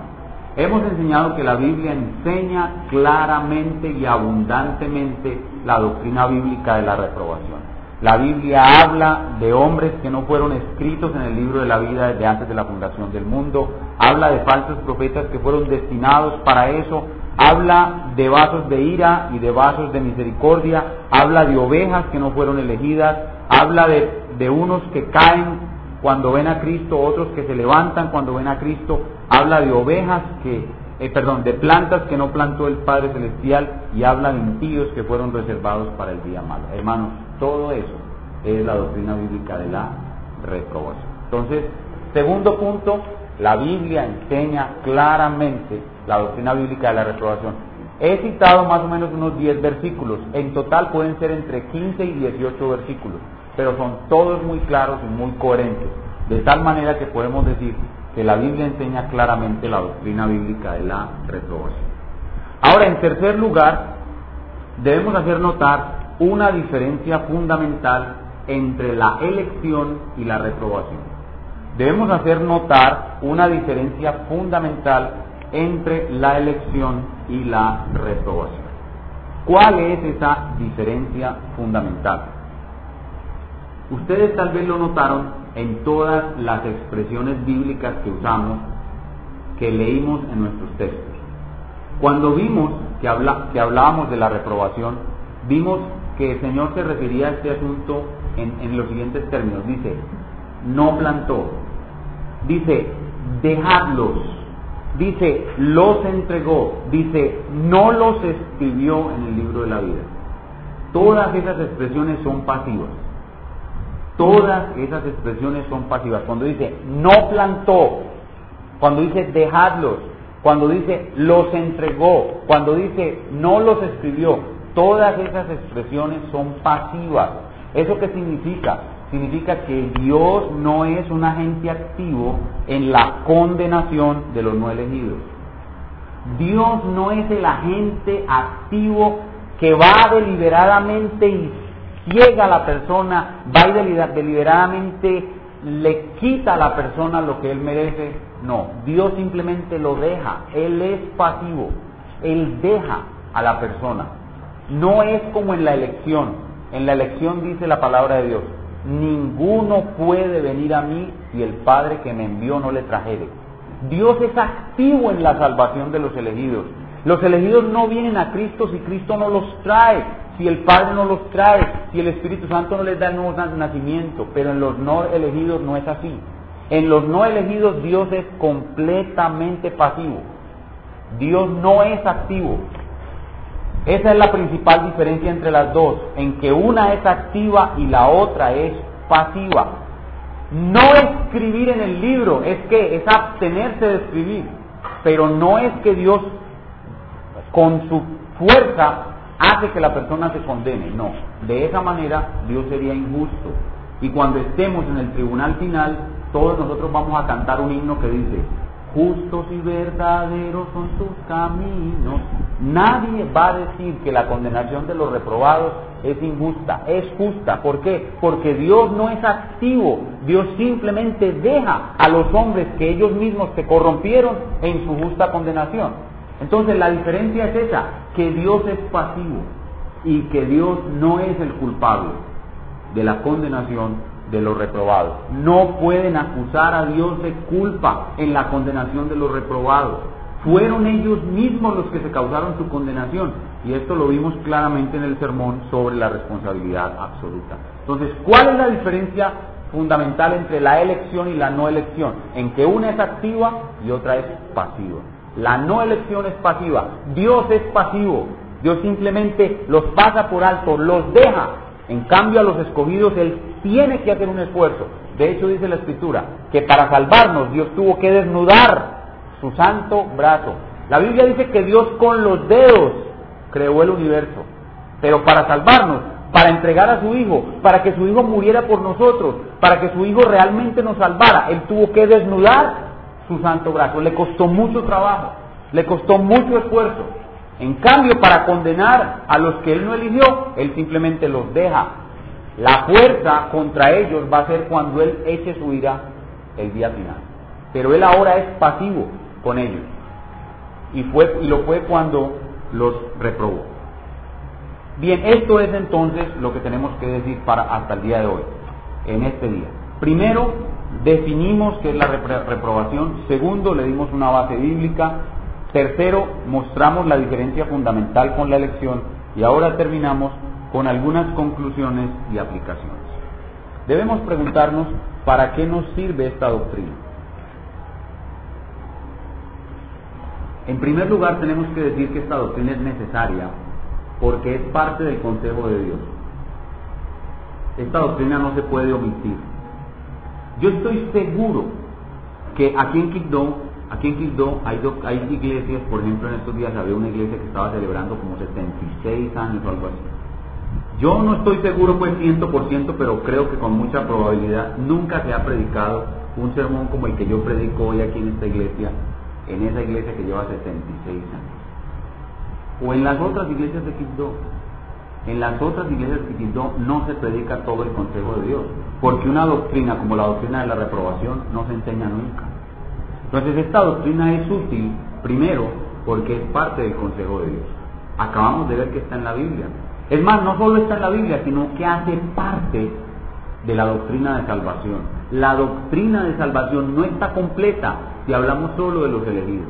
Hemos enseñado que la Biblia enseña claramente y abundantemente la doctrina bíblica de la reprobación. La Biblia habla de hombres que no fueron escritos en el libro de la vida desde antes de la fundación del mundo, habla de falsos profetas que fueron destinados para eso, habla de vasos de ira y de vasos de misericordia, habla de ovejas que no fueron elegidas, habla de, unos que caen cuando ven a Cristo, otros que se levantan cuando ven a Cristo, habla de ovejas que, eh, perdón, de plantas que no plantó el Padre Celestial y habla de impíos que fueron reservados para el día malo. Hermanos, todo eso es la doctrina bíblica de la reprobación. Entonces, segundo punto, la Biblia enseña claramente la doctrina bíblica de la reprobación. He citado más o menos unos 10 versículos, en total pueden ser entre 15 y 18 versículos, pero son todos muy claros y muy coherentes, de tal manera que podemos decir que la Biblia enseña claramente la doctrina bíblica de la reprobación. Ahora, en tercer lugar, debemos hacer notar una diferencia fundamental entre la elección y la reprobación. Debemos hacer notar una diferencia fundamental entre la elección y la reprobación. ¿Cuál es esa diferencia fundamental? Ustedes tal vez lo notaron en todas las expresiones bíblicas que usamos, que leímos en nuestros textos. Cuando vimos que, hablábamos de la reprobación, vimos que el Señor se refería a este asunto en, los siguientes términos. Dice, no plantó. Dice, dejadlos. Dice, los entregó. Dice, no los escribió en el libro de la vida. todas esas expresiones son pasivas. Todas esas expresiones son pasivas. Cuando dice no plantó, cuando dice dejadlos, cuando dice los entregó, cuando dice no los escribió, todas esas expresiones son pasivas. ¿Eso qué significa? Significa que Dios no es un agente activo en la condenación de los no elegidos. Dios no es el agente activo que va deliberadamente y ciega a la persona, va y deliberadamente le quita a la persona lo que él merece. No, Dios simplemente lo deja. Él es pasivo. Él deja a la persona. No es como en la elección. En la elección dice la palabra de Dios, ninguno puede venir a mí si el Padre que me envió no le trajere. Dios es activo en la salvación de los elegidos. Los elegidos no vienen a Cristo si Cristo no los trae, si el Padre no los trae, si el Espíritu Santo no les da el nuevo nacimiento, pero en los no elegidos no es así. En los no elegidos Dios es completamente pasivo. Dios no es activo. Esa es la principal diferencia entre las dos, en que una es activa y la otra es pasiva. No escribir en el libro es que es abstenerse de escribir, pero no es que Dios con su fuerza hace que la persona se condene. No, de esa manera Dios sería injusto. Y cuando estemos en el tribunal final, todos nosotros vamos a cantar un himno que dice, justos y verdaderos son tus caminos. Nadie va a decir que la condenación de los reprobados es injusta, es justa. ¿Por qué? Porque Dios no es activo, Dios simplemente deja a los hombres que ellos mismos se corrompieron en su justa condenación. Entonces la diferencia es esa, que Dios es pasivo y que Dios no es el culpable de la condenación de los reprobados. No pueden acusar a Dios de culpa en la condenación de los reprobados. Fueron ellos mismos los que se causaron su condenación. Y esto lo vimos claramente en el sermón sobre la responsabilidad absoluta. Entonces, ¿cuál es la diferencia fundamental entre la elección y la no elección? En que una es activa y otra es pasiva. La no elección es pasiva. Dios es pasivo. Dios simplemente los pasa por alto, los deja. En cambio a los escogidos Él tiene que hacer un esfuerzo. De hecho dice la Escritura que para salvarnos Dios tuvo que desnudar su santo brazo. La Biblia dice que Dios con los dedos creó el universo. Pero para salvarnos, para entregar a su Hijo, para que su Hijo muriera por nosotros, para que su Hijo realmente nos salvara, Él tuvo que desnudar su santo brazo. Le costó mucho trabajo, le costó mucho esfuerzo. En cambio, para condenar a los que él no eligió, él simplemente los deja. La fuerza contra ellos va a ser cuando él eche su ira el día final. Pero él ahora es pasivo con ellos. Y, fue, y lo fue cuando los reprobó. Bien, esto es entonces lo que tenemos que decir para hasta el día de hoy, en este día. Primero, definimos qué es la reprobación. Segundo, le dimos una base bíblica. Tercero, mostramos la diferencia fundamental con la elección. Y ahora terminamos con algunas conclusiones y aplicaciones. Debemos preguntarnos para qué nos sirve esta doctrina. En primer lugar, tenemos que decir que esta doctrina es necesaria porque es parte del consejo de Dios. Esta doctrina no se puede omitir. Yo estoy seguro que aquí en Quibdó, aquí en Quibdó hay, hay iglesias, por ejemplo en estos días había una iglesia que estaba celebrando como 76 años o algo así. Yo no estoy seguro pues 100%, pero creo que con mucha probabilidad nunca se ha predicado un sermón como el que yo predico hoy aquí en esta iglesia, en esa iglesia que lleva 76 años. O en las otras iglesias de Quibdó. En las otras iglesias de Quibdó no se predica todo el consejo de Dios. Porque una doctrina como la doctrina de la reprobación no se enseña nunca. Entonces esta doctrina es útil, primero, porque es parte del consejo de Dios. Acabamos de ver que está en la Biblia. Es más, no solo está en la Biblia, sino que hace parte de la doctrina de salvación. La doctrina de salvación no está completa si hablamos solo de los elegidos.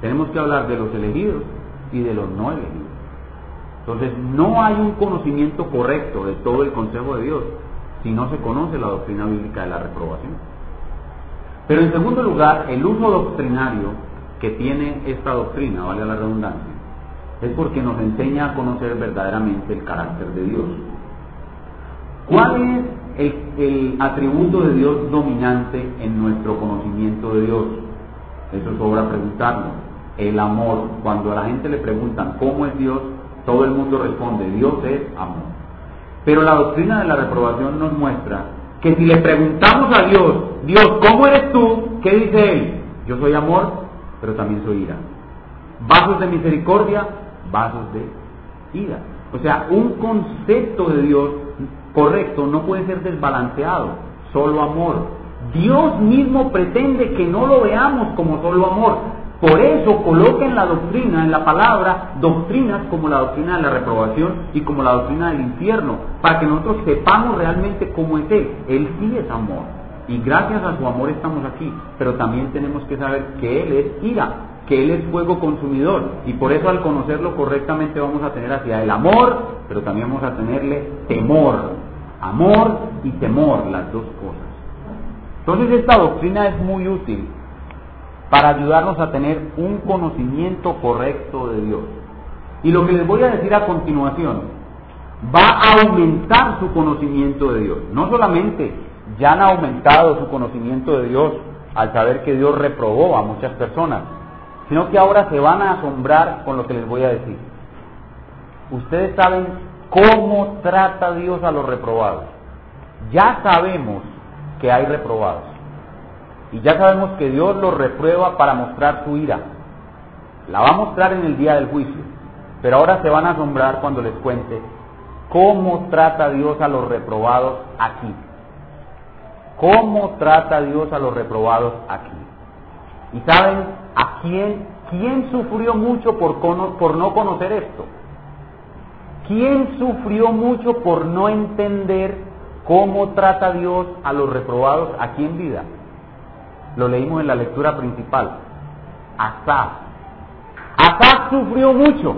Tenemos que hablar de los elegidos y de los no elegidos. Entonces, no hay un conocimiento correcto de todo el consejo de Dios si no se conoce la doctrina bíblica de la reprobación. Pero en segundo lugar, el uso doctrinario que tiene esta doctrina, vale la redundancia, es porque nos enseña a conocer verdaderamente el carácter de Dios. ¿Cuál es el, el, atributo de Dios dominante en nuestro conocimiento de Dios? Eso sobra preguntarnos. El amor. Cuando a la gente le preguntan cómo es Dios, todo el mundo responde, Dios es amor. Pero la doctrina de la reprobación nos muestra que si le preguntamos a Dios, Dios, ¿cómo eres tú? ¿Qué dice Él? Yo soy amor, pero también soy ira. Vasos de misericordia, vasos de ira. O sea, un concepto de Dios correcto no puede ser desbalanceado, solo amor. Dios mismo pretende que no lo veamos como solo amor. Por eso coloca en la doctrina, en la palabra, doctrinas como la doctrina de la reprobación y como la doctrina del infierno, para que nosotros sepamos realmente cómo es Él. Él sí es amor. Y gracias a su amor estamos aquí. Pero también tenemos que saber que Él es ira, que Él es fuego consumidor. Y por eso al conocerlo correctamente vamos a tener hacia el amor, pero también vamos a tenerle temor. Amor y temor, las dos cosas. Entonces esta doctrina es muy útil para ayudarnos a tener un conocimiento correcto de Dios. Y lo que les voy a decir a continuación va a aumentar su conocimiento de Dios. No solamente ya han aumentado su conocimiento de Dios al saber que Dios reprobó a muchas personas, sino que ahora se van a asombrar con lo que les voy a decir. Ustedes saben cómo trata Dios a los reprobados. Ya sabemos que hay reprobados. Y ya sabemos que Dios los reprueba para mostrar su ira. La va a mostrar en el día del juicio. Pero ahora se van a asombrar cuando les cuente cómo trata Dios a los reprobados aquí. ¿Cómo trata Dios a los reprobados aquí? ¿Y saben a quién, quién sufrió mucho por, no conocer esto? ¿Quién sufrió mucho por no entender cómo trata Dios a los reprobados aquí en vida? Lo leímos en la lectura principal. Asaf. Asaf sufrió mucho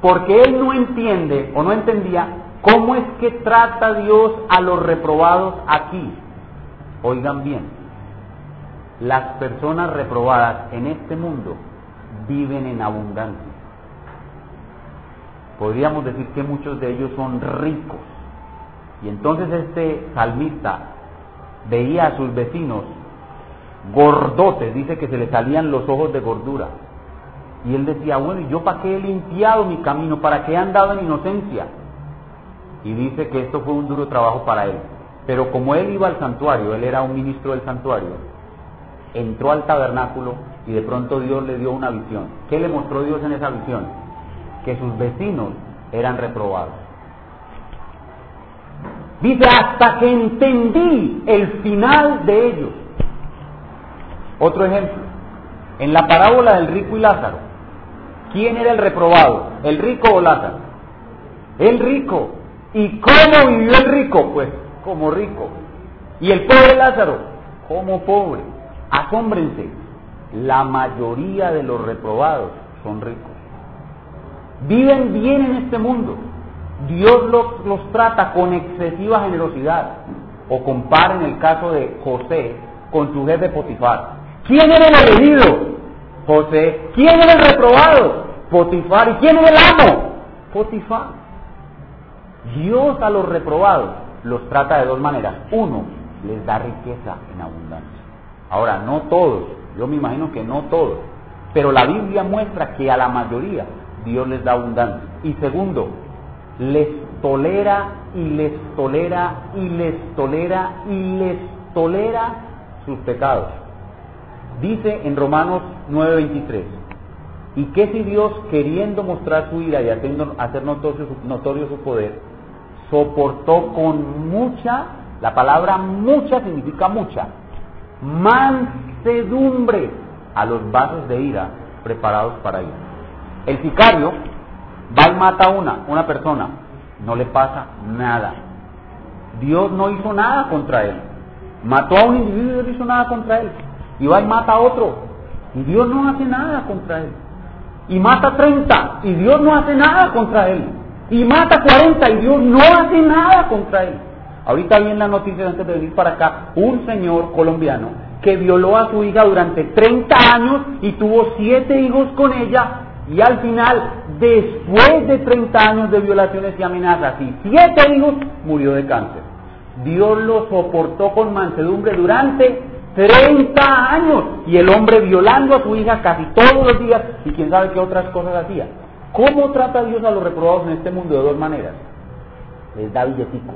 porque él no entiende o no entendía cómo es que trata Dios a los reprobados aquí. Oigan bien, las personas reprobadas en este mundo viven en abundancia. Podríamos decir que muchos de ellos son ricos. Y entonces este salmista veía a sus vecinos gordotes, dice que se le salían los ojos de gordura. Y él decía, bueno, ¿y yo para qué he limpiado mi camino? ¿Para qué he andado en inocencia? Y dice que esto fue un duro trabajo para él. Pero como él iba al santuario, él era un ministro del santuario, entró al tabernáculo y de pronto Dios le dio una visión. ¿Qué le mostró Dios en esa visión? Que sus vecinos eran reprobados. Dice, hasta que entendí el final de ellos. Otro ejemplo, en la parábola del rico y Lázaro, ¿quién era el reprobado? ¿El rico o Lázaro? El rico. ¿Y cómo vivió el rico? Pues como rico. ¿Y el pobre Lázaro? Como pobre. Asómbrense, la mayoría de los reprobados son ricos. Viven bien en este mundo. Dios los, los trata con excesiva generosidad. O comparen el caso de José con su jefe Potifar. ¿Quién era el elegido? José. ¿Quién era el reprobado? Potifar. ¿Y quién era el amo? Potifar. Dios a los reprobados los trata de dos maneras. Uno, les da riqueza en abundancia. Ahora, no todos, yo me imagino que no todos, pero la Biblia muestra que a la mayoría Dios les da abundancia. Y segundo, les tolera y les tolera y les tolera y les tolera sus pecados. Dice en Romanos 9:23, ¿y qué si Dios, queriendo mostrar su ira y hacer notorio su poder, soportó con mucha, la palabra mucha significa mucha, mansedumbre a los vasos de ira preparados para ir? El sicario va y mata a una, una persona, no le pasa nada. Dios no hizo nada contra él. Mató a un individuo y no hizo nada contra él y va y mata a otro, y Dios no hace nada contra él. Y mata a 30, y Dios no hace nada contra él. Y mata a 40, y Dios no hace nada contra él. Ahorita vi en la noticia antes de venir para acá un señor colombiano que violó a su hija durante 30 años y tuvo siete hijos con ella Y al final, después de 30 años de violaciones y amenazas y siete hijos, murió de cáncer. Dios lo soportó con mansedumbre durante 30 años. Y el hombre violando a su hija casi todos los días y quién sabe qué otras cosas hacía. ¿Cómo trata Dios a los reprobados en este mundo? De dos maneras. Les da billetico.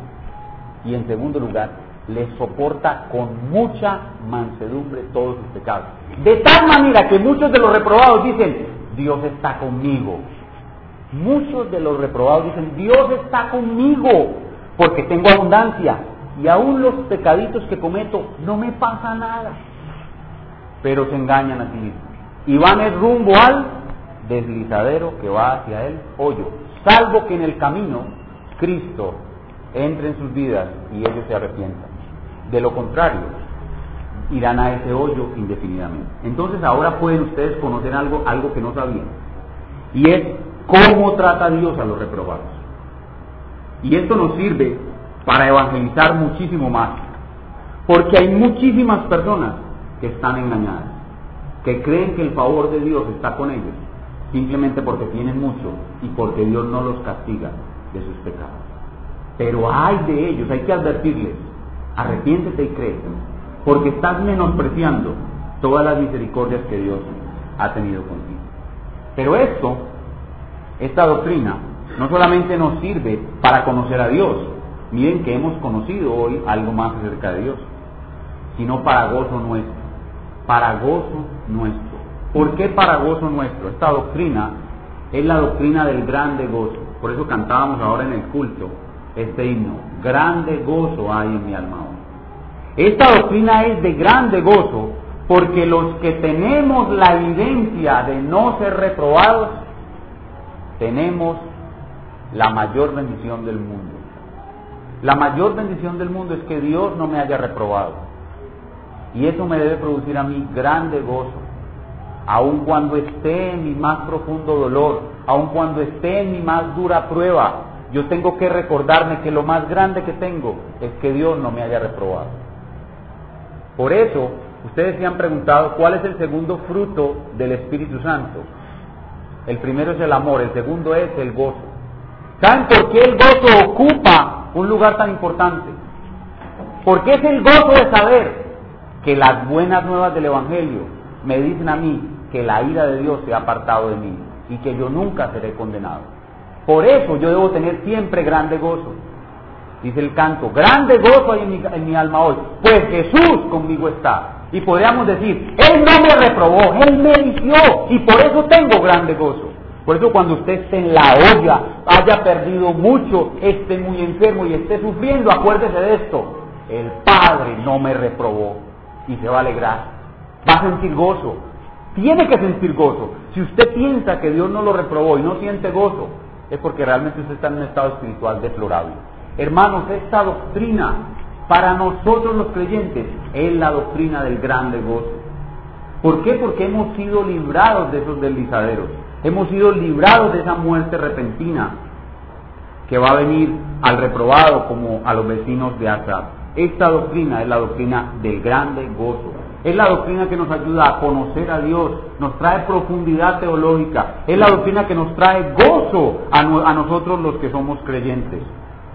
Y en segundo lugar, les soporta con mucha mansedumbre todos sus pecados. De tal manera que muchos de los reprobados dicen, Dios está conmigo. Muchos de los reprobados dicen, Dios está conmigo, porque tengo abundancia. Y aún los pecaditos que cometo, no me pasa nada. Pero se engañan a sí mismos. Y van el rumbo al deslizadero que va hacia el hoyo. Salvo que en el camino Cristo entre en sus vidas y ellos se arrepientan. De lo contrario, irán a ese hoyo indefinidamente. Entonces ahora pueden ustedes conocer algo, algo que no sabían. Y es cómo trata Dios a los reprobados. Y esto nos sirve para evangelizar muchísimo más. Porque hay muchísimas personas que están engañadas, que creen que el favor de Dios está con ellos, simplemente porque tienen mucho y porque Dios no los castiga de sus pecados. Pero hay de ellos, hay que advertirles, arrepiéntete y cree, porque estás menospreciando todas las misericordias que Dios ha tenido contigo. Pero esto, esta doctrina, no solamente nos sirve para conocer a Dios, miren que hemos conocido hoy algo más acerca de Dios, sino para gozo nuestro, para gozo nuestro. ¿Por qué para gozo nuestro? Esta doctrina es la doctrina del grande gozo. Por eso cantábamos ahora en el culto este himno. Grande gozo hay en mi alma hoy. Esta doctrina es de grande gozo porque los que tenemos la evidencia de no ser reprobados, tenemos la mayor bendición del mundo. La mayor bendición del mundo es que Dios no me haya reprobado. Y eso me debe producir a mí grande gozo aun cuando esté en mi más profundo dolor, aun cuando esté en mi más dura prueba, yo tengo que recordarme que lo más grande que tengo es que Dios no me haya reprobado. Por eso, ustedes se han preguntado cuál es el segundo fruto del Espíritu Santo. El primero es el amor, el segundo es el gozo. ¿Saben por qué el gozo ocupa un lugar tan importante? Porque es el gozo de saber que las buenas nuevas del Evangelio me dicen a mí que la ira de Dios se ha apartado de mí y que yo nunca seré condenado. Por eso yo debo tener siempre grande gozo. Dice el canto, grande gozo hay en mi, alma hoy, pues Jesús conmigo está. Y podríamos decir, Él no me reprobó, Él me eligió y por eso tengo grande gozo. Por eso cuando usted esté en la olla, haya perdido mucho, esté muy enfermo y esté sufriendo, acuérdese de esto. El Padre no me reprobó y se va a alegrar. Va a sentir gozo. Tiene que sentir gozo. Si usted piensa que Dios no lo reprobó y no siente gozo, es porque realmente usted está en un estado espiritual deplorable. Hermanos, esta doctrina para nosotros los creyentes es la doctrina del grande gozo. ¿Por qué? Porque hemos sido librados de esos deslizaderos. Hemos sido librados de esa muerte repentina que va a venir al reprobado como a los vecinos de Asaf. Esta doctrina es la doctrina del grande gozo. Es la doctrina que nos ayuda a conocer a Dios, nos trae profundidad teológica, es la doctrina que nos trae gozo a, nosotros los que somos creyentes.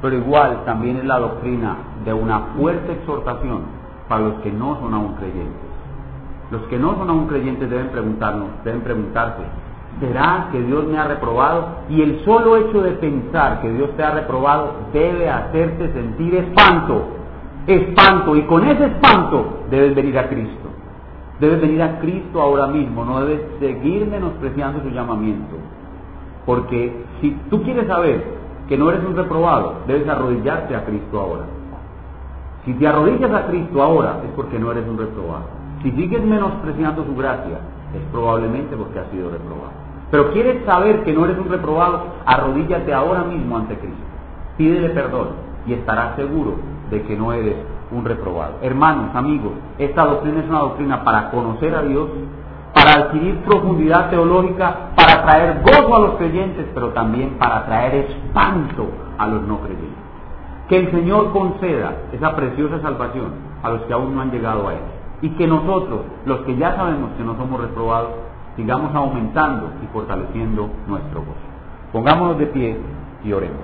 Pero igual también es la doctrina de una fuerte exhortación para los que no son aún creyentes. Los que no son aún creyentes deben preguntarnos, deben preguntarse, ¿será que Dios me ha reprobado? Y el solo hecho de pensar que Dios te ha reprobado debe hacerte sentir espanto, espanto, y con ese espanto debes venir a Cristo. Debes venir a Cristo ahora mismo, no debes seguir menospreciando su llamamiento. Porque si tú quieres saber que no eres un reprobado, debes arrodillarte a Cristo ahora. Si te arrodillas a Cristo ahora es porque no eres un reprobado. Si sigues menospreciando su gracia, es probablemente porque has sido reprobado. Pero quieres saber que no eres un reprobado, arrodíllate ahora mismo ante Cristo. Pídele perdón y estarás seguro de que no eres un reprobado. Hermanos, amigos, esta doctrina es una doctrina para conocer a Dios, para adquirir profundidad teológica, para traer gozo a los creyentes, pero también para traer espanto a los no creyentes. Que el Señor conceda esa preciosa salvación a los que aún no han llegado a Él. Y que nosotros, los que ya sabemos que no somos reprobados, sigamos aumentando y fortaleciendo nuestro gozo. Pongámonos de pie y oremos.